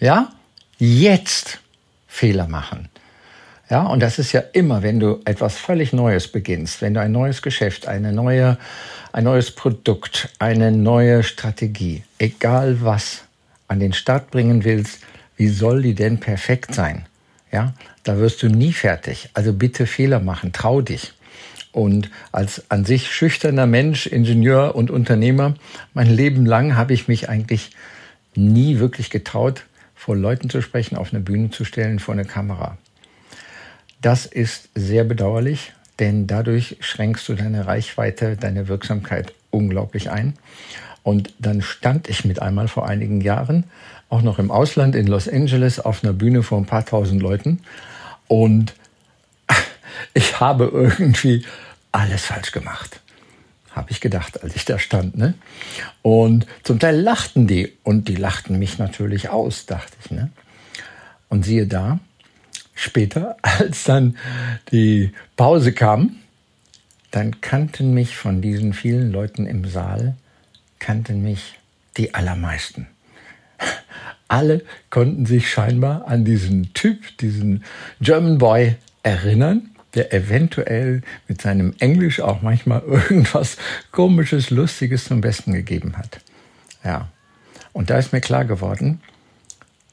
Ja? Jetzt Fehler machen. Ja, und das ist ja immer, wenn du etwas völlig Neues beginnst, wenn du ein neues Geschäft, eine neue, ein neues Produkt, eine neue Strategie, egal was, an den Start bringen willst, wie soll die denn perfekt sein? Ja, da wirst du nie fertig. Also bitte Fehler machen, trau dich. Und als an sich schüchterner Mensch, Ingenieur und Unternehmer, mein Leben lang habe ich mich eigentlich nie wirklich getraut, vor Leuten zu sprechen, auf eine Bühne zu stellen, vor eine Kamera. Das ist sehr bedauerlich, denn dadurch schränkst du deine Reichweite, deine Wirksamkeit unglaublich ein. Und dann stand ich mit einmal vor einigen Jahren auch noch im Ausland in Los Angeles auf einer Bühne vor ein paar tausend Leuten und ich habe irgendwie alles falsch gemacht. Habe ich gedacht, als ich da stand. Ne? Und zum Teil lachten die und die lachten mich natürlich aus, dachte ich. Ne? Und siehe da, später, als dann die Pause kam, dann kannten mich von diesen vielen Leuten im Saal, kannten mich die allermeisten. Alle konnten sich scheinbar an diesen Typ, diesen German Boy erinnern, der eventuell mit seinem Englisch auch manchmal irgendwas komisches, lustiges zum Besten gegeben hat. Ja. Und da ist mir klar geworden,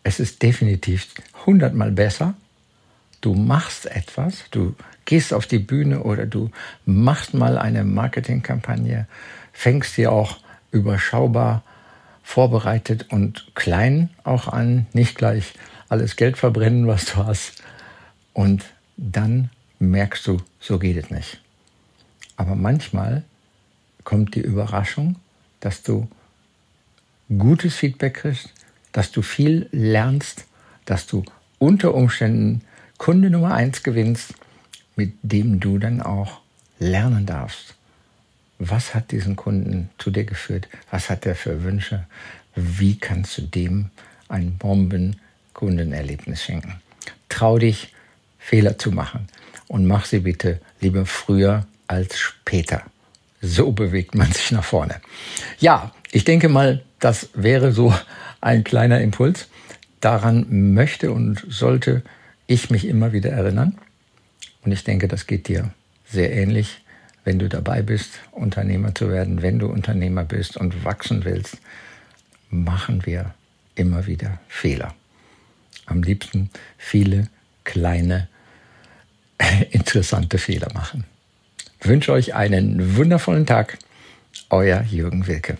es ist definitiv hundertmal besser, du machst etwas, du gehst auf die Bühne oder du machst mal eine Marketingkampagne, fängst dir auch überschaubar vorbereitet und klein auch an, nicht gleich alles Geld verbrennen, was du hast. Und dann merkst du, so geht es nicht. Aber manchmal kommt die Überraschung, dass du gutes Feedback kriegst, dass du viel lernst, dass du unter Umständen Kunde Nummer eins gewinnst, mit dem du dann auch lernen darfst. Was hat diesen Kunden zu dir geführt? Was hat er für Wünsche? Wie kannst du dem ein Bombenkundenerlebnis schenken? Trau dich, Fehler zu machen und mach sie bitte lieber früher als später. So bewegt man sich nach vorne. Ja, ich denke mal, das wäre so ein kleiner Impuls. Daran möchte und sollte ich mich immer wieder erinnern. Und ich denke, das geht dir sehr ähnlich, wenn du dabei bist, Unternehmer zu werden, wenn du Unternehmer bist und wachsen willst, machen wir immer wieder Fehler. Am liebsten viele kleine interessante Fehler machen. Ich wünsche euch einen wundervollen Tag. Euer Jürgen Wilke.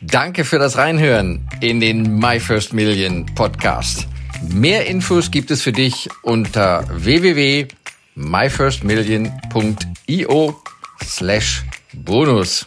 Danke für das Reinhören in den My First Million Podcast. Mehr Infos gibt es für dich unter www.myfirstmillion.io slash bonus.